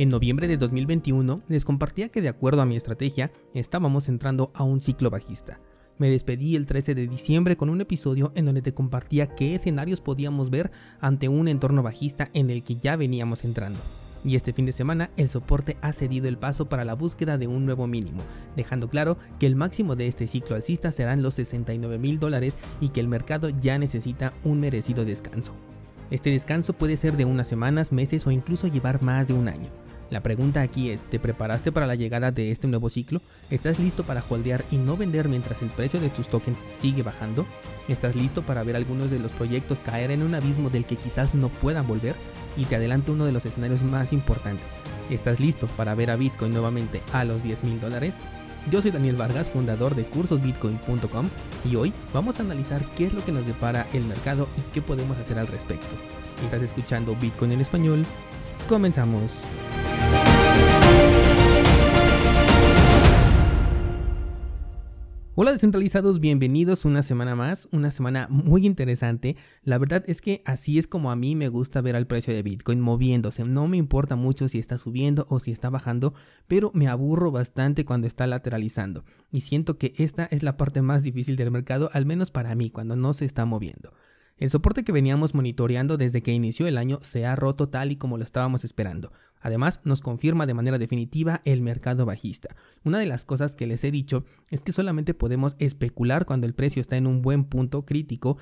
En noviembre de 2021 les compartía que de acuerdo a mi estrategia estábamos entrando a un ciclo bajista. Me despedí el 13 de diciembre con un episodio en donde te compartía qué escenarios podíamos ver ante un entorno bajista en el que ya veníamos entrando. Y este fin de semana el soporte ha cedido el paso para la búsqueda de un nuevo mínimo, dejando claro que el máximo de este ciclo alcista serán los 69 mil dólares y que el mercado ya necesita un merecido descanso. Este descanso puede ser de unas semanas, meses o incluso llevar más de un año. La pregunta aquí es, ¿te preparaste para la llegada de este nuevo ciclo? ¿Estás listo para holdear y no vender mientras el precio de tus tokens sigue bajando? ¿Estás listo para ver algunos de los proyectos caer en un abismo del que quizás no puedan volver? Y te adelanto uno de los escenarios más importantes. ¿Estás listo para ver a Bitcoin nuevamente a los 10 mil dólares? Yo soy Daniel Vargas, fundador de cursosbitcoin.com y hoy vamos a analizar qué es lo que nos depara el mercado y qué podemos hacer al respecto. Estás escuchando Bitcoin en español. Comenzamos. Hola descentralizados, bienvenidos una semana más, una semana muy interesante. La verdad es que así es como a mí me gusta ver al precio de Bitcoin moviéndose. No me importa mucho si está subiendo o si está bajando, pero me aburro bastante cuando está lateralizando. Y siento que esta es la parte más difícil del mercado, al menos para mí, cuando no se está moviendo. El soporte que veníamos monitoreando desde que inició el año se ha roto tal y como lo estábamos esperando. Además, nos confirma de manera definitiva el mercado bajista. Una de las cosas que les he dicho es que solamente podemos especular cuando el precio está en un buen punto crítico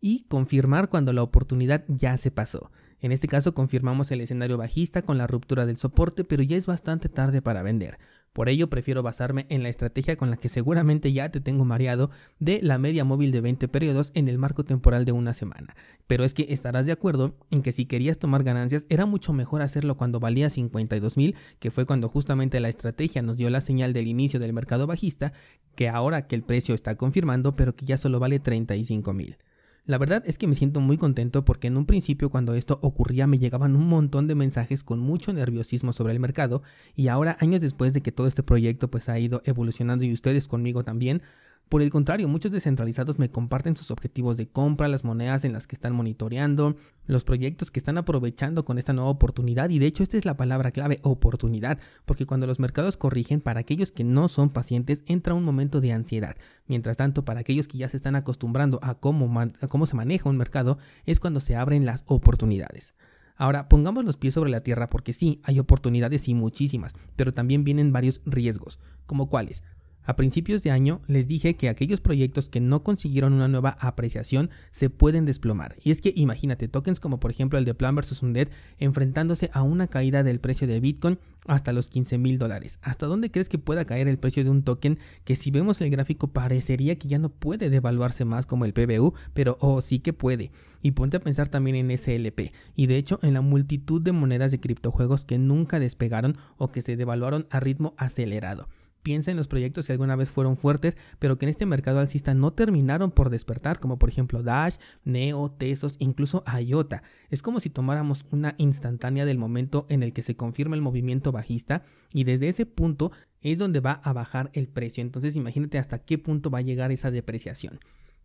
y confirmar cuando la oportunidad ya se pasó. En este caso confirmamos el escenario bajista con la ruptura del soporte, pero ya es bastante tarde para vender. Por ello prefiero basarme en la estrategia con la que seguramente ya te tengo mareado de la media móvil de 20 periodos en el marco temporal de una semana. Pero es que estarás de acuerdo en que si querías tomar ganancias era mucho mejor hacerlo cuando valía 52 mil, que fue cuando justamente la estrategia nos dio la señal del inicio del mercado bajista, que ahora que el precio está confirmando pero que ya solo vale 35 mil. La verdad es que me siento muy contento porque en un principio cuando esto ocurría me llegaban un montón de mensajes con mucho nerviosismo sobre el mercado y ahora años después de que todo este proyecto pues ha ido evolucionando y ustedes conmigo también, por el contrario, muchos descentralizados me comparten sus objetivos de compra, las monedas en las que están monitoreando, los proyectos que están aprovechando con esta nueva oportunidad y de hecho esta es la palabra clave, oportunidad, porque cuando los mercados corrigen, para aquellos que no son pacientes entra un momento de ansiedad. Mientras tanto, para aquellos que ya se están acostumbrando a cómo, se maneja un mercado, es cuando se abren las oportunidades. Ahora, pongamos los pies sobre la tierra porque sí, hay oportunidades y muchísimas, pero también vienen varios riesgos, como cuáles. A principios de año les dije que aquellos proyectos que no consiguieron una nueva apreciación se pueden desplomar. Y es que imagínate, tokens como por ejemplo el de Plan vs. Undead enfrentándose a una caída del precio de Bitcoin hasta los 15 mil dólares. ¿Hasta dónde crees que pueda caer el precio de un token que si vemos el gráfico parecería que ya no puede devaluarse más como el PBU, pero oh sí que puede? Y ponte a pensar también en SLP y de hecho en la multitud de monedas de criptojuegos que nunca despegaron o que se devaluaron a ritmo acelerado. Piensa en los proyectos que alguna vez fueron fuertes, pero que en este mercado alcista no terminaron por despertar, como por ejemplo Dash, Neo, Tesos, incluso IOTA. Es como si tomáramos una instantánea del momento en el que se confirma el movimiento bajista y desde ese punto es donde va a bajar el precio. Entonces imagínate hasta qué punto va a llegar esa depreciación.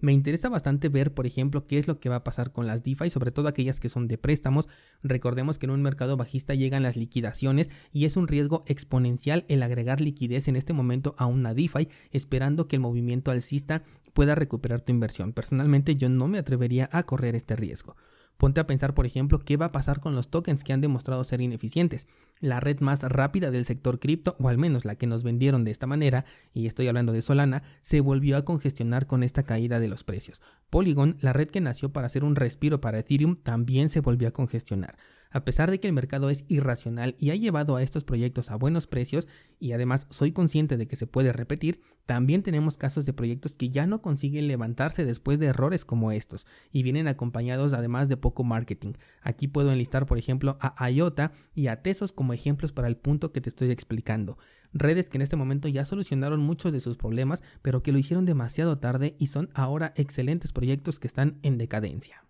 Me interesa bastante ver, por ejemplo, qué es lo que va a pasar con las DeFi, sobre todo aquellas que son de préstamos. Recordemos que en un mercado bajista llegan las liquidaciones y es un riesgo exponencial el agregar liquidez en este momento a una DeFi, esperando que el movimiento alcista pueda recuperar tu inversión. Personalmente yo no me atrevería a correr este riesgo. Ponte a pensar, por ejemplo, qué va a pasar con los tokens que han demostrado ser ineficientes. La red más rápida del sector cripto, o al menos la que nos vendieron de esta manera, y estoy hablando de Solana, se volvió a congestionar con esta caída de los precios. Polygon, la red que nació para hacer un respiro para Ethereum, también se volvió a congestionar. A pesar de que el mercado es irracional y ha llevado a estos proyectos a buenos precios, y además soy consciente de que se puede repetir, también tenemos casos de proyectos que ya no consiguen levantarse después de errores como estos, y vienen acompañados además de poco marketing. Aquí puedo enlistar por ejemplo a IOTA y a Tesos como ejemplos para el punto que te estoy explicando redes que en este momento ya solucionaron muchos de sus problemas, pero que lo hicieron demasiado tarde y son ahora excelentes proyectos que están en decadencia.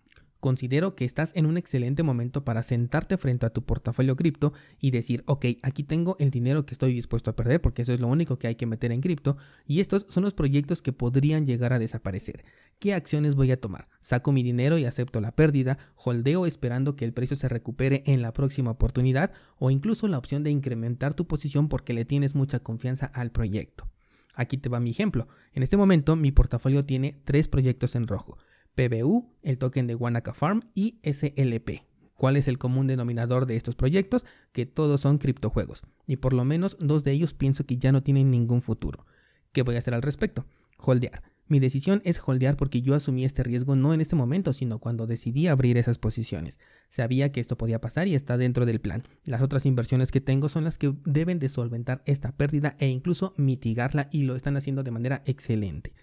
Considero que estás en un excelente momento para sentarte frente a tu portafolio cripto y decir, ok, aquí tengo el dinero que estoy dispuesto a perder porque eso es lo único que hay que meter en cripto y estos son los proyectos que podrían llegar a desaparecer. ¿Qué acciones voy a tomar? ¿Saco mi dinero y acepto la pérdida? ¿Holdeo esperando que el precio se recupere en la próxima oportunidad? ¿O incluso la opción de incrementar tu posición porque le tienes mucha confianza al proyecto? Aquí te va mi ejemplo. En este momento mi portafolio tiene tres proyectos en rojo. PBU, el token de Wanaka Farm y SLP. ¿Cuál es el común denominador de estos proyectos? Que todos son criptojuegos. Y por lo menos dos de ellos pienso que ya no tienen ningún futuro. ¿Qué voy a hacer al respecto? Holdear. Mi decisión es holdear porque yo asumí este riesgo no en este momento, sino cuando decidí abrir esas posiciones. Sabía que esto podía pasar y está dentro del plan. Las otras inversiones que tengo son las que deben de solventar esta pérdida e incluso mitigarla y lo están haciendo de manera excelente.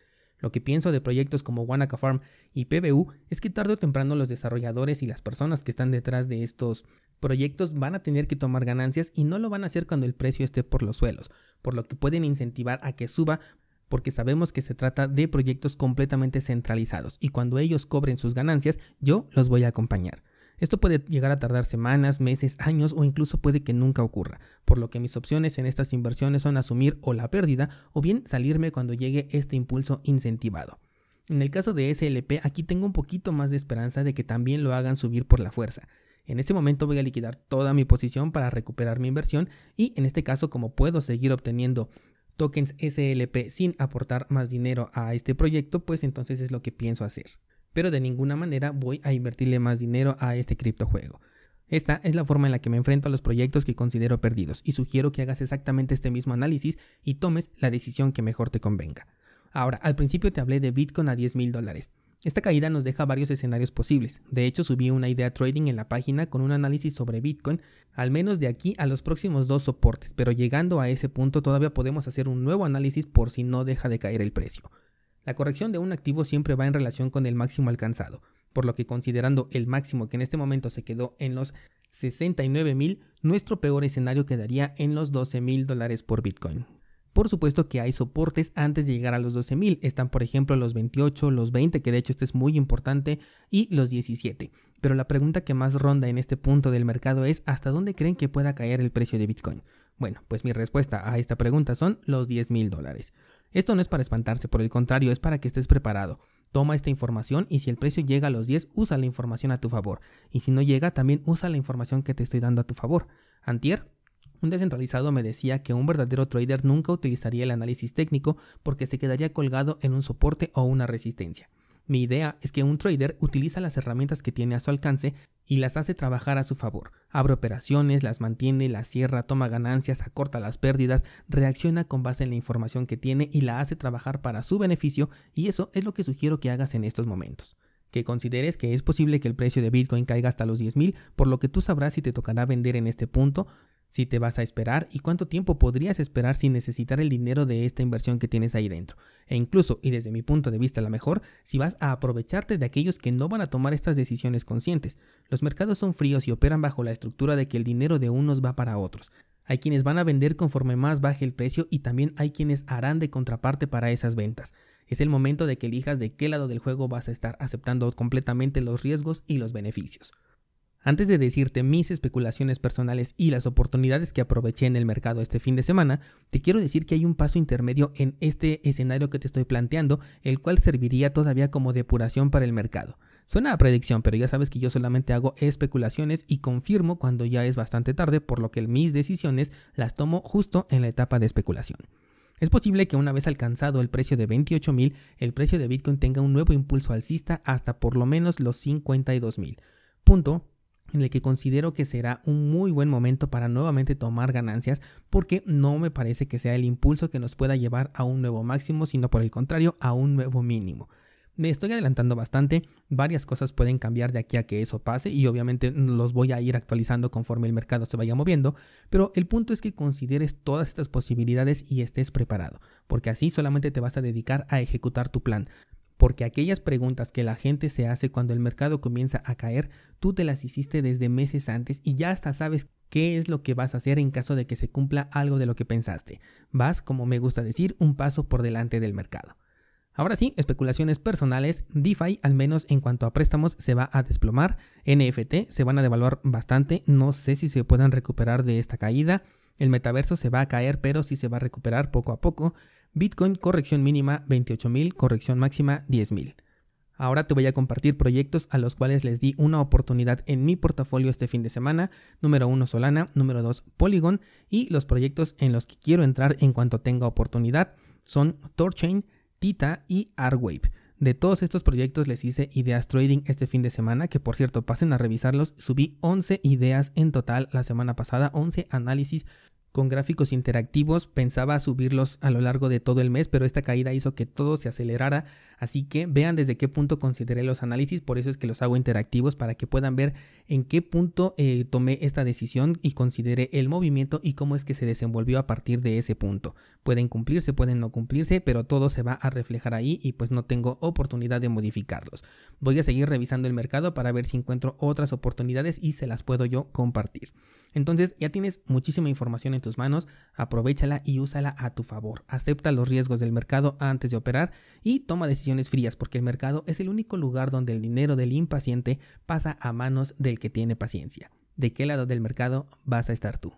Lo que pienso de proyectos como Wanaka Farm y PBU es que tarde o temprano los desarrolladores y las personas que están detrás de estos proyectos van a tener que tomar ganancias y no lo van a hacer cuando el precio esté por los suelos, por lo que pueden incentivar a que suba porque sabemos que se trata de proyectos completamente centralizados y cuando ellos cobren sus ganancias yo los voy a acompañar. Esto puede llegar a tardar semanas, meses, años o incluso puede que nunca ocurra, por lo que mis opciones en estas inversiones son asumir o la pérdida o bien salirme cuando llegue este impulso incentivado. En el caso de SLP, aquí tengo un poquito más de esperanza de que también lo hagan subir por la fuerza. En este momento voy a liquidar toda mi posición para recuperar mi inversión y en este caso como puedo seguir obteniendo tokens SLP sin aportar más dinero a este proyecto, pues entonces es lo que pienso hacer pero de ninguna manera voy a invertirle más dinero a este criptojuego. Esta es la forma en la que me enfrento a los proyectos que considero perdidos y sugiero que hagas exactamente este mismo análisis y tomes la decisión que mejor te convenga. Ahora, al principio te hablé de Bitcoin a 10 mil dólares. Esta caída nos deja varios escenarios posibles. De hecho, subí una idea trading en la página con un análisis sobre Bitcoin, al menos de aquí a los próximos dos soportes, pero llegando a ese punto todavía podemos hacer un nuevo análisis por si no deja de caer el precio. La corrección de un activo siempre va en relación con el máximo alcanzado, por lo que considerando el máximo que en este momento se quedó en los 69 mil, nuestro peor escenario quedaría en los 12 mil dólares por Bitcoin. Por supuesto que hay soportes antes de llegar a los 12 mil, están por ejemplo los 28, los 20, que de hecho este es muy importante, y los 17. Pero la pregunta que más ronda en este punto del mercado es ¿hasta dónde creen que pueda caer el precio de Bitcoin? Bueno, pues mi respuesta a esta pregunta son los 10 mil dólares. Esto no es para espantarse, por el contrario, es para que estés preparado. Toma esta información y si el precio llega a los 10, usa la información a tu favor. Y si no llega, también usa la información que te estoy dando a tu favor. Antier, un descentralizado me decía que un verdadero trader nunca utilizaría el análisis técnico porque se quedaría colgado en un soporte o una resistencia. Mi idea es que un trader utiliza las herramientas que tiene a su alcance y las hace trabajar a su favor. Abre operaciones, las mantiene, las cierra, toma ganancias, acorta las pérdidas, reacciona con base en la información que tiene y la hace trabajar para su beneficio y eso es lo que sugiero que hagas en estos momentos. Que consideres que es posible que el precio de Bitcoin caiga hasta los 10.000, por lo que tú sabrás si te tocará vender en este punto, si te vas a esperar y cuánto tiempo podrías esperar sin necesitar el dinero de esta inversión que tienes ahí dentro. E incluso, y desde mi punto de vista la mejor, si vas a aprovecharte de aquellos que no van a tomar estas decisiones conscientes. Los mercados son fríos y operan bajo la estructura de que el dinero de unos va para otros. Hay quienes van a vender conforme más baje el precio y también hay quienes harán de contraparte para esas ventas. Es el momento de que elijas de qué lado del juego vas a estar aceptando completamente los riesgos y los beneficios. Antes de decirte mis especulaciones personales y las oportunidades que aproveché en el mercado este fin de semana, te quiero decir que hay un paso intermedio en este escenario que te estoy planteando, el cual serviría todavía como depuración para el mercado. Suena a predicción, pero ya sabes que yo solamente hago especulaciones y confirmo cuando ya es bastante tarde, por lo que mis decisiones las tomo justo en la etapa de especulación. Es posible que una vez alcanzado el precio de 28.000, el precio de Bitcoin tenga un nuevo impulso alcista hasta por lo menos los 52.000. Punto en el que considero que será un muy buen momento para nuevamente tomar ganancias porque no me parece que sea el impulso que nos pueda llevar a un nuevo máximo, sino por el contrario a un nuevo mínimo. Me estoy adelantando bastante, varias cosas pueden cambiar de aquí a que eso pase y obviamente los voy a ir actualizando conforme el mercado se vaya moviendo, pero el punto es que consideres todas estas posibilidades y estés preparado, porque así solamente te vas a dedicar a ejecutar tu plan porque aquellas preguntas que la gente se hace cuando el mercado comienza a caer, tú te las hiciste desde meses antes y ya hasta sabes qué es lo que vas a hacer en caso de que se cumpla algo de lo que pensaste. Vas, como me gusta decir, un paso por delante del mercado. Ahora sí, especulaciones personales, DeFi al menos en cuanto a préstamos se va a desplomar, NFT se van a devaluar bastante, no sé si se puedan recuperar de esta caída, el metaverso se va a caer pero sí se va a recuperar poco a poco, Bitcoin corrección mínima 28.000, corrección máxima 10.000. Ahora te voy a compartir proyectos a los cuales les di una oportunidad en mi portafolio este fin de semana. Número 1 Solana, número 2 Polygon y los proyectos en los que quiero entrar en cuanto tenga oportunidad son Torchain, Tita y Arwave. De todos estos proyectos les hice ideas trading este fin de semana, que por cierto pasen a revisarlos. Subí 11 ideas en total la semana pasada, 11 análisis con gráficos interactivos. Pensaba subirlos a lo largo de todo el mes, pero esta caída hizo que todo se acelerara. Así que vean desde qué punto consideré los análisis, por eso es que los hago interactivos para que puedan ver en qué punto eh, tomé esta decisión y consideré el movimiento y cómo es que se desenvolvió a partir de ese punto. Pueden cumplirse, pueden no cumplirse, pero todo se va a reflejar ahí y pues no tengo oportunidad de modificarlos. Voy a seguir revisando el mercado para ver si encuentro otras oportunidades y se las puedo yo compartir. Entonces ya tienes muchísima información en tus manos, aprovechala y úsala a tu favor. Acepta los riesgos del mercado antes de operar y toma decisiones frías porque el mercado es el único lugar donde el dinero del impaciente pasa a manos del que tiene paciencia. ¿De qué lado del mercado vas a estar tú?